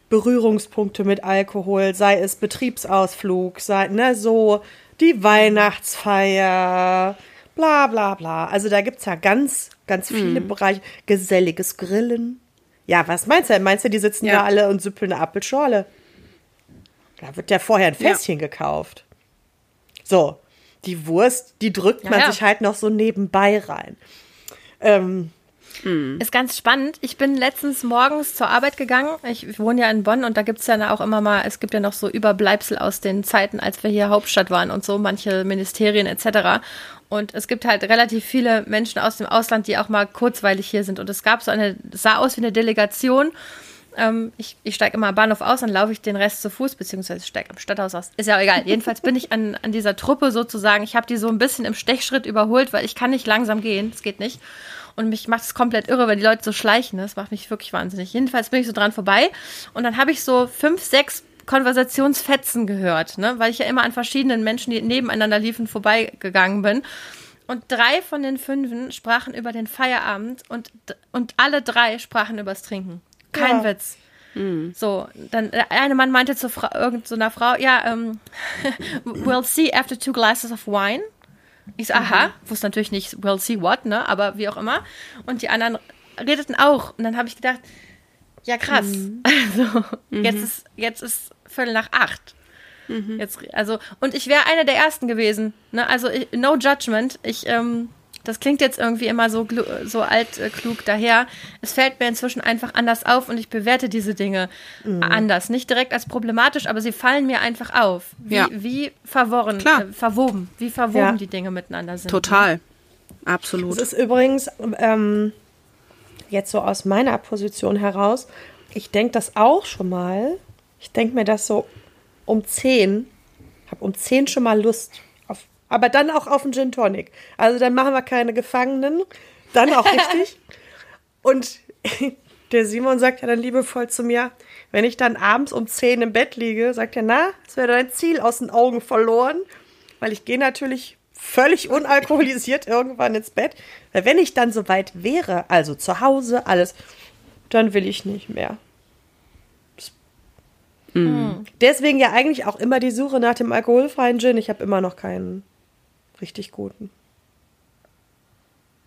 Berührungspunkte mit Alkohol, sei es Betriebsausflug, sei ne, so die Weihnachtsfeier, bla bla bla. Also da gibt es ja ganz, ganz viele Bereiche. Geselliges Grillen. Ja, was meinst du? Meinst du, die sitzen Ja. da alle und süppeln eine Apfelschorle? Da wird ja vorher ein Ja. Fässchen gekauft. So, die Wurst, die drückt Ja, man ja. sich halt noch so nebenbei rein. Ähm, Ist ganz spannend. Ich bin letztens morgens zur Arbeit gegangen. Ich wohne ja in Bonn und da gibt es ja auch immer mal, es gibt ja noch so Überbleibsel aus den Zeiten, als wir hier Hauptstadt waren und so, manche Ministerien etc. Und es gibt halt relativ viele Menschen aus dem Ausland, die auch mal kurzweilig hier sind. Und es gab so eine, sah aus wie eine Delegation. Ähm, ich ich steige immer am Bahnhof aus, dann laufe ich den Rest zu Fuß, beziehungsweise steige am Stadthaus aus. Ist ja auch egal. Jedenfalls bin ich an, an dieser Truppe sozusagen. Ich habe die so ein bisschen im Stechschritt überholt, weil ich kann nicht langsam gehen. Das geht nicht. Und mich macht es komplett irre, wenn die Leute so schleichen. Das macht mich wirklich wahnsinnig. Jedenfalls bin ich so dran vorbei. Und dann habe ich so fünf, sechs Konversationsfetzen gehört, ne? weil ich ja immer an verschiedenen Menschen, die nebeneinander liefen, vorbeigegangen bin. Und drei von den fünfen sprachen über den Feierabend und, und alle drei sprachen übers Trinken. Kein Ja. Witz. So, dann der eine Mann meinte zu Fra irgend so einer Frau, ja, ähm, [laughs] we'll see after two glasses of wine. Ich so, aha, wusste natürlich nicht, we'll see what, ne, aber wie auch immer. Und die anderen redeten auch. Und dann habe ich gedacht, ja krass. [laughs] Also, jetzt ist, jetzt ist Viertel nach acht. Jetzt, also, und ich wäre eine der ersten gewesen. Ne? Also, ich- no judgment. Ich, ähm, das klingt jetzt irgendwie immer so, so alt, äh, klug daher. Es fällt mir inzwischen einfach anders auf und ich bewerte diese Dinge anders. Nicht direkt als problematisch, aber sie fallen mir einfach auf. Wie, Ja. wie verworren, äh, verwoben, wie verwoben Ja. die Dinge miteinander sind. total. Absolut. Es ist übrigens ähm, jetzt so aus meiner Position heraus, ich denke das auch schon mal. Ich denke mir das so um 10, habe um 10 schon mal Lust auf, aber dann auch auf einen Gin Tonic. Also dann machen wir keine Gefangenen, dann auch richtig. [laughs] Und [laughs] der Simon sagt ja dann liebevoll zu mir, wenn ich dann abends um 10 im Bett liege, sagt er, na, es wäre dein Ziel aus den Augen verloren, weil ich gehe natürlich völlig unalkoholisiert [laughs] irgendwann ins Bett. Weil wenn ich dann soweit wäre, also zu Hause, alles, dann will ich nicht mehr. Deswegen ja eigentlich auch immer die Suche nach dem alkoholfreien Gin. Ich habe immer noch keinen richtig guten.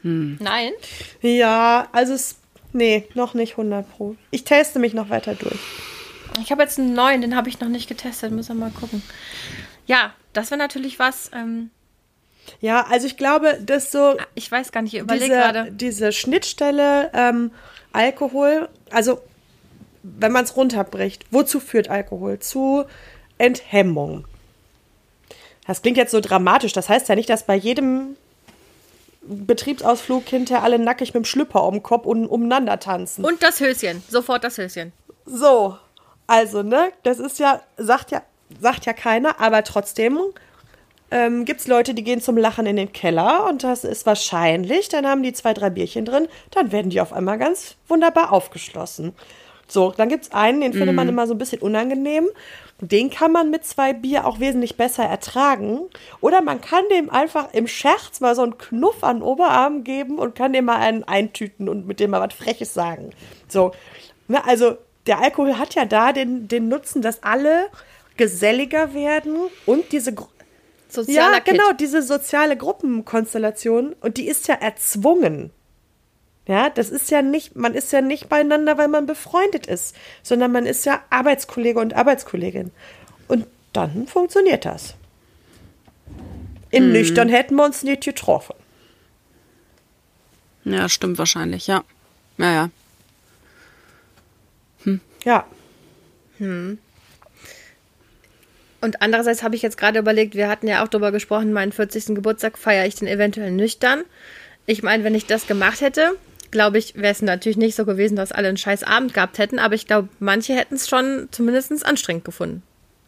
Nein? Ja, also es, nee, noch nicht 100 pro. Ich teste mich noch weiter durch. Ich habe jetzt einen neuen, den habe ich noch nicht getestet. Müssen wir mal gucken. Ja, das wäre natürlich was. Ähm, Ja, also ich glaube, dass so ich weiß gar nicht, ich überlege diese, gerade. diese Schnittstelle ähm, Alkohol, also wenn man es runterbricht, wozu führt Alkohol? Zu Enthemmung. Das klingt jetzt so dramatisch. Das heißt ja nicht, dass bei jedem Betriebsausflug hinterher alle nackig mit dem Schlüpper um den Kopf und umeinander tanzen. Und das Höschen. Sofort das Höschen. So, also, ne, das ist ja, sagt ja, sagt ja keiner, aber trotzdem ähm, gibt es Leute, die gehen zum Lachen in den Keller und das ist wahrscheinlich, dann haben die zwei, drei Bierchen drin, dann werden die auf einmal ganz wunderbar aufgeschlossen. So, dann gibt es einen, den findet man immer so ein bisschen unangenehm. Den kann man mit zwei Bier auch wesentlich besser ertragen. Oder man kann dem einfach im Scherz mal so einen Knuff an den Oberarm geben und kann dem mal einen eintüten und mit dem mal was Freches sagen. So, ne, also der Alkohol hat ja da den, den Nutzen, dass alle geselliger werden und diese Sozialer ja, genau, diese soziale Gruppenkonstellation und die ist ja erzwungen. Ja, das ist ja nicht, man ist ja nicht beieinander, weil man befreundet ist, sondern man ist ja Arbeitskollege und Arbeitskollegin. Und dann funktioniert das. In nüchtern hätten wir uns nicht getroffen. Ja, stimmt wahrscheinlich, ja. Ja, ja. Ja. Und andererseits habe ich jetzt gerade überlegt, wir hatten ja auch darüber gesprochen, meinen 40. Geburtstag feiere ich den eventuell nüchtern. Ich meine, wenn ich das gemacht hätte, glaube ich, wäre es natürlich nicht so gewesen, dass alle einen scheiß Abend gehabt hätten, aber ich glaube, manche hätten es schon zumindest anstrengend gefunden.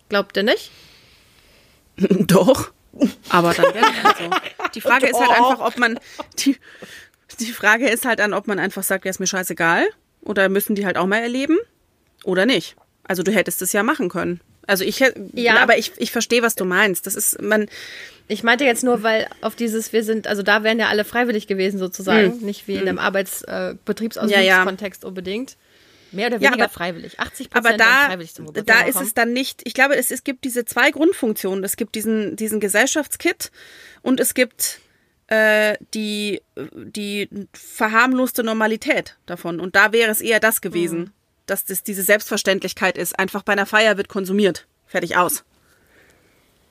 Glaubt ihr nicht? [laughs] Doch. Aber dann wäre es halt so. Die Frage ist halt einfach, ob man. Die, die Frage ist halt dann, ob man einfach sagt, ja, ist mir scheißegal. Oder müssen die halt auch mal erleben? Oder nicht? Also du hättest es ja machen können. Also ich. Ja. Aber ich, ich verstehe, was du meinst. Das ist, man. Ich meinte jetzt nur, weil auf dieses, wir sind, also da wären ja alle freiwillig gewesen sozusagen, nicht wie in einem Arbeits-, äh, Betriebsausflugskontext unbedingt. Mehr oder Ja, weniger aber- freiwillig. 80 Aber Prozent da, freiwillig zum da Geburtstag ist kommen. es dann nicht, ich glaube, es, es gibt diese zwei Grundfunktionen. Es gibt diesen, diesen Gesellschaftskit und es gibt äh, die, die verharmloste Normalität davon. Und da wäre es eher das gewesen, Mhm. Dass das diese Selbstverständlichkeit ist. Einfach bei einer Feier wird konsumiert. Fertig aus.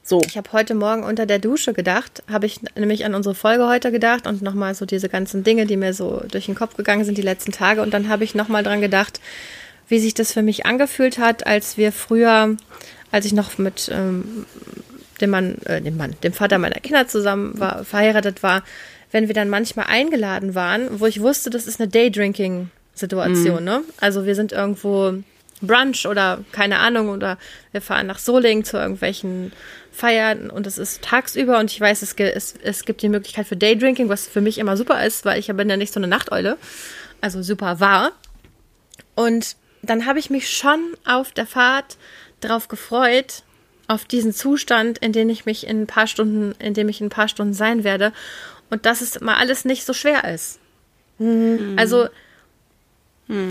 So. Ich habe heute Morgen unter der Dusche gedacht, habe ich nämlich an unsere Folge heute gedacht und nochmal so diese ganzen Dinge, die mir so durch den Kopf gegangen sind die letzten Tage. Und dann habe ich nochmal dran gedacht, wie sich das für mich angefühlt hat, als wir früher, als ich noch mit ähm, dem Mann, äh, dem Mann, dem Vater meiner Kinder zusammen war, verheiratet war, wenn wir dann manchmal eingeladen waren, wo ich wusste, das ist eine Daydrinking-Situation, ne? Also wir sind irgendwo Brunch oder keine Ahnung oder wir fahren nach Solingen zu irgendwelchen Feiern und es ist tagsüber und ich weiß, es, es, es gibt die Möglichkeit für Daydrinking, was für mich immer super ist, weil ich bin ja nicht so eine Nachteule, also super war. Und dann habe ich mich schon auf der Fahrt darauf gefreut, auf diesen Zustand, in dem ich mich in ein paar Stunden, in dem ich in ein paar Stunden sein werde und dass es mal alles nicht so schwer ist. Also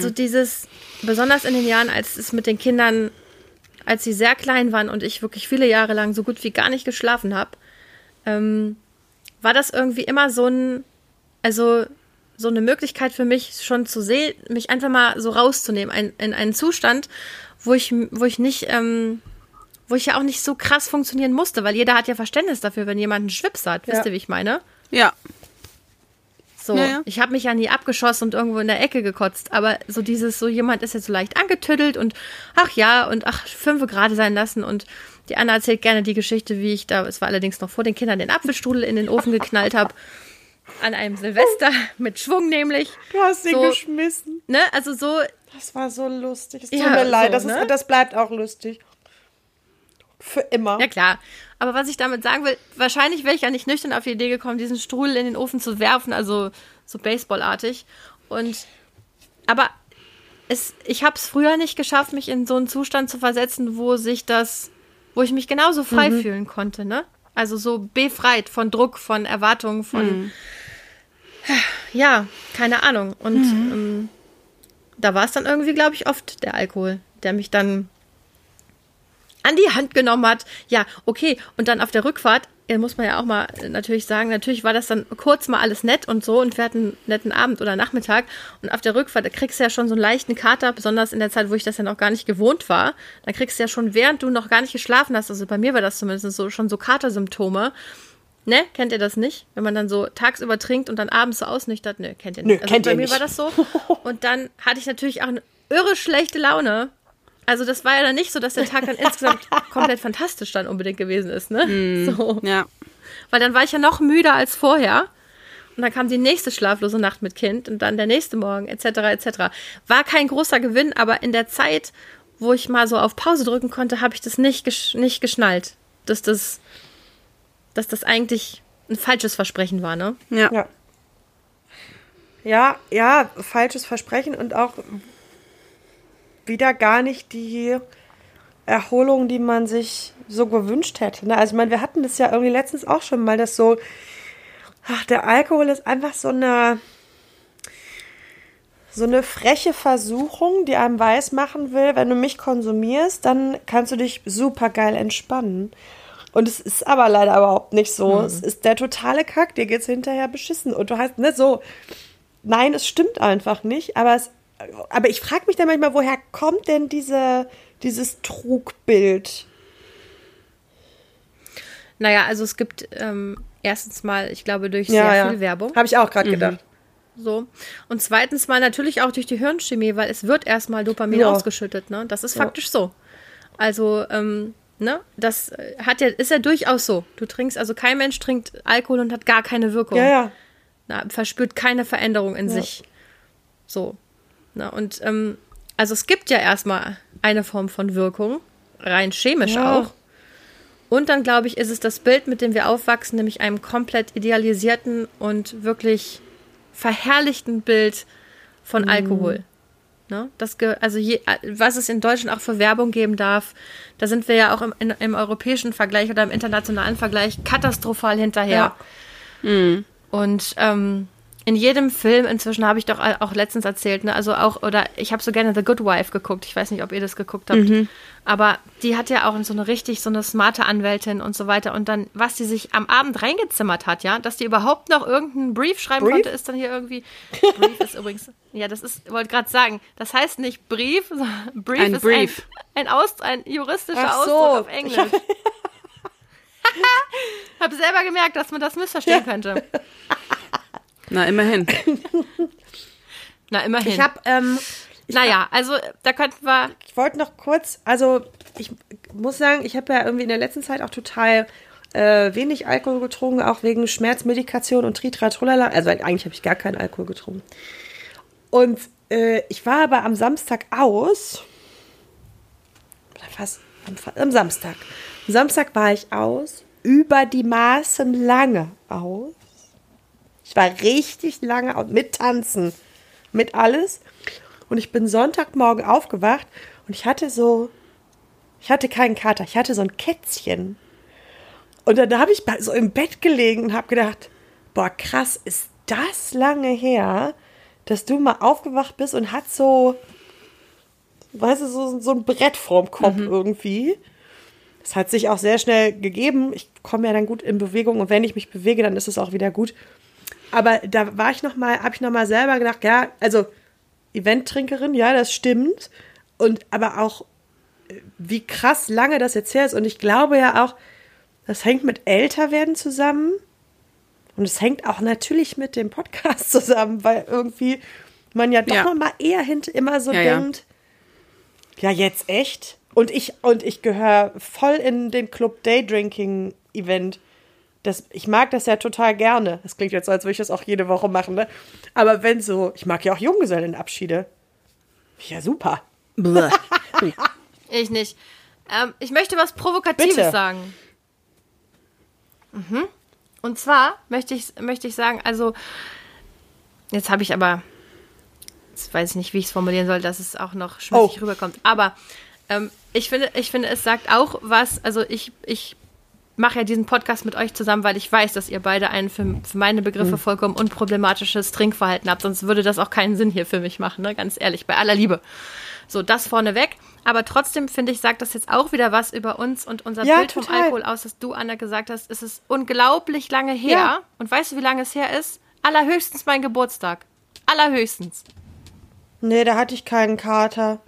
so dieses, besonders in den Jahren, als es mit den Kindern, als sie sehr klein waren und ich wirklich viele Jahre lang so gut wie gar nicht geschlafen habe, ähm, war das irgendwie immer so ein, also so eine Möglichkeit für mich schon zu sehen, mich einfach mal so rauszunehmen, ein, in einen Zustand, wo ich, wo ich nicht, ähm, wo ich ja auch nicht so krass funktionieren musste, weil jeder hat ja Verständnis dafür, wenn jemand einen Schwips hat. Wisst Ja. ihr, wie ich meine? Ja. So, Ja, ja. ich habe mich ja nie abgeschossen und irgendwo in der Ecke gekotzt, aber so dieses, so jemand ist jetzt so leicht angetüttelt und ach ja und ach, fünfe gerade sein lassen und die Anna erzählt gerne die Geschichte, wie ich da, es war allerdings noch vor den Kindern, den Apfelstrudel in den Ofen geknallt habe. An einem Silvester [laughs] mit Schwung nämlich. Du hast ihn So. geschmissen. Ne, also so, Das war so lustig. Es tut Ja, mir leid. so, das, ne? ist, das bleibt auch lustig. Für immer. ja klar. Aber was ich damit sagen will, wahrscheinlich wäre ich ja nicht nüchtern auf die Idee gekommen, diesen Strudel in den Ofen zu werfen, also so Baseballartig. Und aber es, ich habe es früher nicht geschafft, mich in so einen Zustand zu versetzen, wo sich das, wo ich mich genauso frei fühlen konnte, ne? Also so befreit von Druck, von Erwartungen, von ja, keine Ahnung. Und ähm, da war es dann irgendwie, glaube ich, oft der Alkohol, der mich dann an die Hand genommen hat. Ja, okay. Und dann auf der Rückfahrt, äh, muss man ja auch mal äh, natürlich sagen, natürlich war das dann kurz mal alles nett und so und wir hatten einen netten Abend oder Nachmittag. Und auf der Rückfahrt, da kriegst du ja schon so einen leichten Kater, besonders in der Zeit, wo ich das ja noch gar nicht gewohnt war. Da kriegst du ja schon, während du noch gar nicht geschlafen hast, also bei mir war das zumindest so, schon so Katersymptome. Ne? Kennt ihr das nicht? Wenn man dann so tagsüber trinkt und dann abends so ausnüchtert? Ne, kennt ihr nicht. Nö, kennt bei mir nicht. war das so. [laughs] Und dann hatte ich natürlich auch eine irre schlechte Laune. Also das war ja dann nicht so, dass der Tag dann insgesamt [laughs] komplett fantastisch dann unbedingt gewesen ist, ne? So. Ja. Weil dann war ich ja noch müder als vorher. Und und dann kam die nächste schlaflose Nacht mit Kind und dann der nächste Morgen, etc., etc. War kein großer Gewinn, aber in der Zeit, wo ich mal so auf Pause drücken konnte, habe ich das nicht, gesch nicht geschnallt, dass das, dass das eigentlich ein falsches Versprechen war, ne? Ja. Ja. Ja, ja, falsches Versprechen und auch wieder gar nicht die Erholung, die man sich so gewünscht hätte. Ne? Also, ich meine, wir hatten das ja irgendwie letztens auch schon mal, dass so, ach, der Alkohol ist einfach so eine, so eine freche Versuchung, die einem weiß machen will, wenn du mich konsumierst, dann kannst du dich super geil entspannen. Und es ist aber leider überhaupt nicht so. Es ist der totale Kack, dir geht's hinterher beschissen. Und du hast, ne, so, nein, es stimmt einfach nicht, aber es, aber ich frage mich dann manchmal, woher kommt denn diese, dieses Trugbild? Naja, also es gibt ähm, erstens mal, ich glaube, durch sehr viel Werbung. Habe ich auch gerade gedacht. So. Und zweitens mal natürlich auch durch die Hirnchemie, weil es wird erstmal Dopamin Ja. ausgeschüttet, ne? Das ist faktisch so. Also, ähm, ne, das äh, hat ja, ist ja durchaus so. Du trinkst, also kein Mensch trinkt Alkohol und hat gar keine Wirkung. Ja, ja. Na, verspürt keine Veränderung in sich. So. Na, und ähm, also es gibt ja erstmal eine Form von Wirkung, rein chemisch Ja. auch. Und dann, glaube ich, ist es das Bild, mit dem wir aufwachsen, nämlich einem komplett idealisierten und wirklich verherrlichten Bild von Alkohol. Ne? Das also je, was es in Deutschland auch für Werbung geben darf, da sind wir ja auch im, in, im europäischen Vergleich oder im internationalen Vergleich katastrophal hinterher. Und ähm, in jedem Film inzwischen habe ich doch auch letztens erzählt, ne? Also auch, oder ich habe so gerne The Good Wife geguckt. Ich weiß nicht, ob ihr das geguckt habt. Aber die hat ja auch so eine richtig, so eine smarte Anwältin und so weiter. Und dann, was die sich am Abend reingezimmert hat, ja, dass die überhaupt noch irgendeinen Brief schreiben Brief? konnte, ist dann hier irgendwie. Brief ist übrigens, ja, das ist, wollte gerade sagen, das heißt nicht Brief, sondern Brief Ein ist Brief. Ein, ein, Aus, ein juristischer Ach so. Ausdruck auf Englisch. habe [laughs] selber gemerkt, dass man das missverstehen könnte. [laughs] Na, immerhin. [laughs] Na, immerhin. Ich habe, ähm, naja, also da könnten wir. ich wollte noch kurz, also ich muss sagen, ich habe ja irgendwie in der letzten Zeit auch total äh, wenig Alkohol getrunken, auch wegen Schmerzmedikation und Tritratrolala. Also eigentlich habe ich gar keinen Alkohol getrunken. Und äh, ich war aber am Samstag aus. Oder fast am, am Samstag. Am Samstag war ich aus, über die Maßen lange aus. Ich war richtig lange mit Tanzen, mit alles. Und ich bin Sonntagmorgen aufgewacht und ich hatte so, ich hatte keinen Kater, ich hatte so ein Kätzchen. Und dann habe ich so im Bett gelegen und habe gedacht, boah, krass, ist das lange her, dass du mal aufgewacht bist und hat so, weißt du, so, so ein Brett vorm Kopf irgendwie. Das hat sich auch sehr schnell gegeben. Ich komme ja dann gut in Bewegung und wenn ich mich bewege, dann ist es auch wieder gut. Aber da war ich noch mal, habe ich noch mal selber gedacht, ja, also Eventtrinkerin, ja, das stimmt. Und aber auch, äh, wie krass lange das jetzt her ist. Und ich glaube ja auch, das hängt mit Älterwerden zusammen. Und es hängt auch natürlich mit dem Podcast [laughs] zusammen, weil irgendwie man ja doch Ja. noch mal eher hinter immer so Ja, ja. denkt, ja, jetzt echt? Und ich, und ich gehöre voll in den Club Daydrinking Event. Das, ich mag das ja total gerne. Das klingt jetzt so, als würde ich das auch jede Woche machen, ne? Aber wenn so, ich mag ja auch Junggesellenabschiede. Ja, super. [laughs] Ich nicht. Ähm, ich möchte was Provokatives Bitte. sagen. Mhm. Und zwar möchte ich, möchte ich sagen, also, jetzt habe ich aber, jetzt weiß ich nicht, wie ich es formulieren soll, dass es auch noch schmutzig Oh. rüberkommt. Aber ähm, ich, finde, ich finde, es sagt auch was, also ich, ich mache ja diesen Podcast mit euch zusammen, weil ich weiß, dass ihr beide ein für, für meine Begriffe vollkommen unproblematisches Trinkverhalten habt. Sonst würde das auch keinen Sinn hier für mich machen, ne? ganz ehrlich, bei aller Liebe. So, das vorneweg. Aber trotzdem finde ich, sagt das jetzt auch wieder was über uns und unser Ja, Bild vom total. Alkohol aus, dass du, Anna, gesagt hast, es ist unglaublich lange her. Ja. Und weißt du, wie lange es her ist? Allerhöchstens mein Geburtstag. Allerhöchstens. Nee, da hatte ich keinen Kater.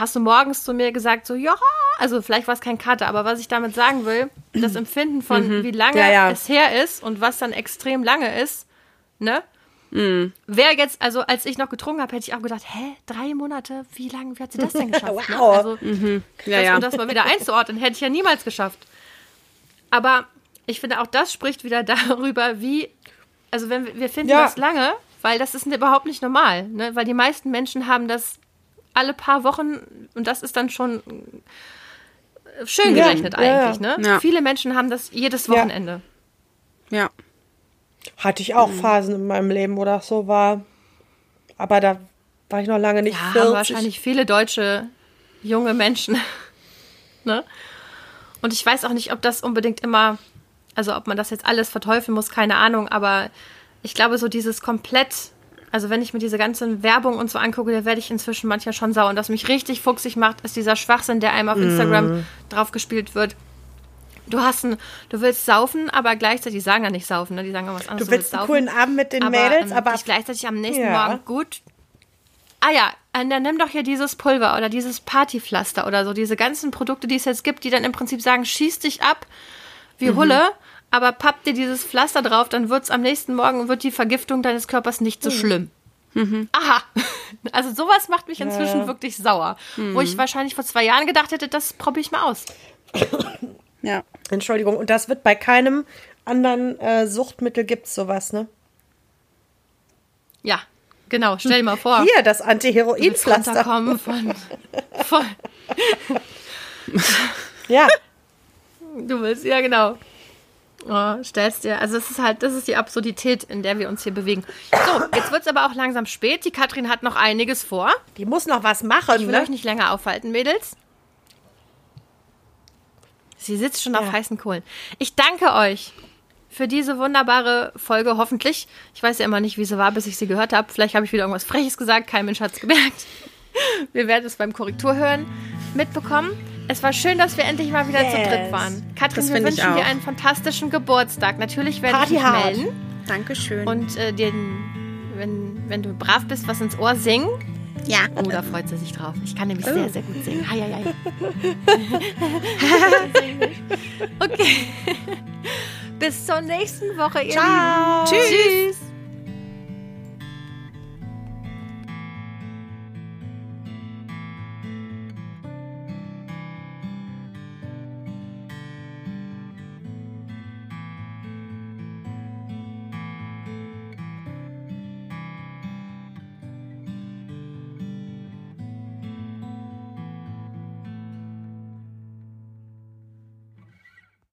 Hast du morgens zu mir gesagt, so, ja, also vielleicht war es kein Kater, aber was ich damit sagen will, das Empfinden von, wie lange Mhm. Ja, ja. es her ist und was dann extrem lange ist, ne? Mhm. Wäre jetzt, also als ich noch getrunken habe, hätte ich auch gedacht, hä, drei Monate, wie lange, wie hat sie das denn [laughs] geschafft? Ne? Wow. Also, Ja, das, ja. um das mal wieder einzuordnen, hätte ich ja niemals geschafft. Aber ich finde auch das spricht wieder [laughs] darüber, wie, also wenn wir, wir finden Ja. das lange, weil das ist überhaupt nicht normal, ne? weil die meisten Menschen haben das alle paar Wochen und das ist dann schon äh, schön Ja, gerechnet ja, ja. eigentlich. Ne? Ja. Viele Menschen haben das jedes Ja. Wochenende. Ja. Hatte ich auch Mhm. Phasen in meinem Leben, wo das so war. Aber da war ich noch lange nicht Ja, 40. haben wahrscheinlich viele deutsche junge Menschen. [laughs] ne? Und ich weiß auch nicht, ob das unbedingt immer, also ob man das jetzt alles verteufeln muss, keine Ahnung, aber ich glaube, so dieses komplett, also wenn ich mir diese ganzen Werbung und so angucke, da werde ich inzwischen manchmal schon sauer. Und was mich richtig fuchsig macht, ist dieser Schwachsinn, der einem auf Instagram draufgespielt wird. Du hast ein, du willst saufen, aber gleichzeitig die sagen ja nicht saufen, ne? Die sagen ja was anderes. Du willst einen coolen Abend mit den Mädels, ähm, aber dich gleichzeitig am nächsten Ja. Morgen gut. Ah ja, äh, dann nimm doch hier dieses Pulver oder dieses Partypflaster oder so, diese ganzen Produkte, die es jetzt gibt, die dann im Prinzip sagen, schieß dich ab wie Mhm. Aber papp dir dieses Pflaster drauf, dann wird's am nächsten Morgen wird die Vergiftung deines Körpers nicht Mhm. so schlimm. Aha. [laughs] Also sowas macht mich inzwischen wirklich sauer. Wo ich wahrscheinlich vor zwei Jahren gedacht hätte, das probiere ich mal aus. [coughs] Ja. Entschuldigung, und das wird bei keinem anderen äh, Suchtmittel gibt's sowas, ne? Ja, genau. Stell dir mal vor. Hier, das Anti-Heroin-Pflaster. von, von [laughs] Ja, Du willst, ja genau. Oh, stellst dir, also es ist halt, das ist die Absurdität, in der wir uns hier bewegen. So, jetzt wird es aber auch langsam spät. Die Katrin hat noch einiges vor. die muss noch was machen, Ich will ne? euch nicht länger aufhalten, Mädels. Sie sitzt schon auf Ja. heißen Kohlen. Ich danke euch für diese wunderbare Folge, hoffentlich. Ich weiß ja immer nicht, wie sie war, bis ich sie gehört habe. Vielleicht habe ich wieder irgendwas Freches gesagt, kein Mensch hat es gemerkt. Wir werden es beim Korrekturhören mitbekommen. Es war schön, dass wir endlich mal wieder zu Yes. dritt waren. Katrin, Das wir wünschen dir einen fantastischen Geburtstag. Natürlich werde Party ich mich hard. melden Dankeschön. und äh, den, wenn, wenn du brav bist, was ins Ohr singen. ja. Oh, da freut sie sich drauf. Ich kann nämlich sehr, sehr gut singen. Hei, hei, hei. [laughs] okay. [laughs] Bis zur nächsten Woche, ihr Ciao. Lieben. Tschüss.